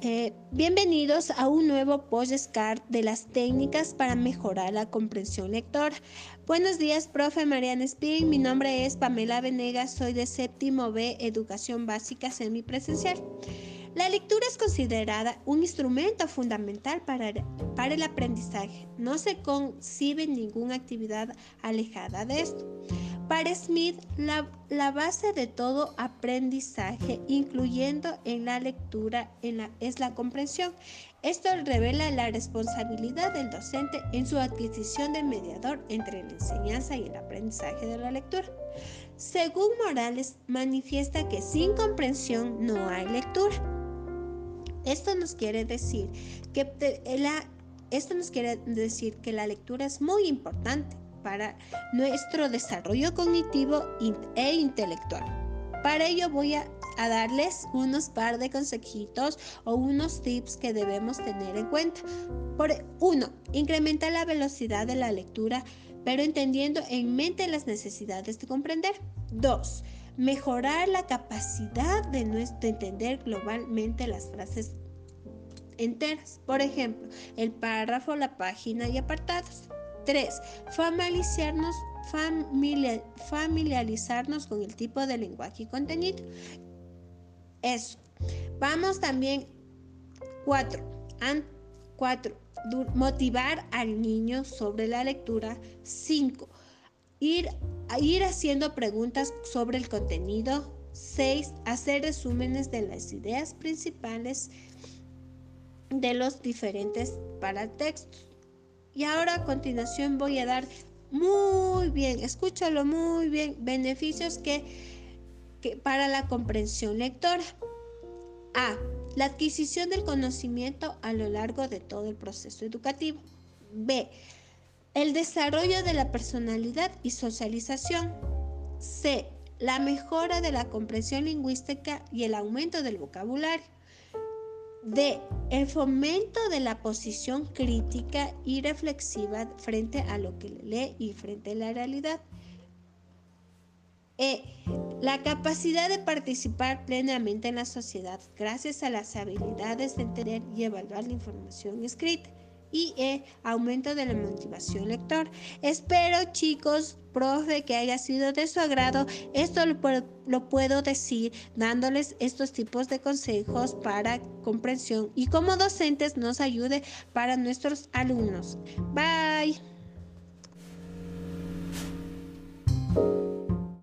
Bienvenidos a un nuevo postcard de las técnicas para mejorar la comprensión lectora. Buenos días, profe Mariana Spin. Mi nombre es Pamela Venegas, soy de séptimo B, Educación Básica Semipresencial. La lectura es considerada un instrumento fundamental para, para el aprendizaje. No se concibe ninguna actividad alejada de esto. Para Smith, la, base de todo aprendizaje, incluyendo en la lectura, es la comprensión. Esto revela la responsabilidad del docente en su adquisición del mediador entre la enseñanza y el aprendizaje de la lectura. Según Morales, manifiesta que sin comprensión no hay lectura. Esto nos quiere decir que esto nos quiere decir que la lectura es muy importante para nuestro desarrollo cognitivo e intelectual. Para ello voy a, darles unos par de consejitos o unos tips que debemos tener en cuenta. Por uno, incrementa la velocidad de la lectura, pero entendiendo en mente las necesidades de comprender. Dos, mejorar la capacidad de, de entender globalmente las frases enteras. Por ejemplo, el párrafo, la página y apartados. 3. Familiarizarnos, familiarizarnos con el tipo de lenguaje y contenido. Eso. Vamos también. 4. 4. Motivar al niño sobre la lectura. 5. Ir, ir haciendo preguntas sobre el contenido. 6. Hacer resúmenes de las ideas principales de los diferentes paratextos. Y ahora a continuación voy a dar muy bien, escúchalo muy bien, beneficios que, para la comprensión lectora. A. La adquisición del conocimiento a lo largo de todo el proceso educativo. B. El desarrollo de la personalidad y socialización. C. La mejora de la comprensión lingüística y el aumento del vocabulario. D. El fomento de la posición crítica y reflexiva frente a lo que lee y frente a la realidad. E. La capacidad de participar plenamente en la sociedad gracias a las habilidades de entender y evaluar la información escrita y E, aumento de la motivación lector. Espero chicos, profe, que haya sido de su agrado. Esto lo, lo puedo decir dándoles estos tipos de consejos para comprensión y como docentes nos ayude para nuestros alumnos. Bye.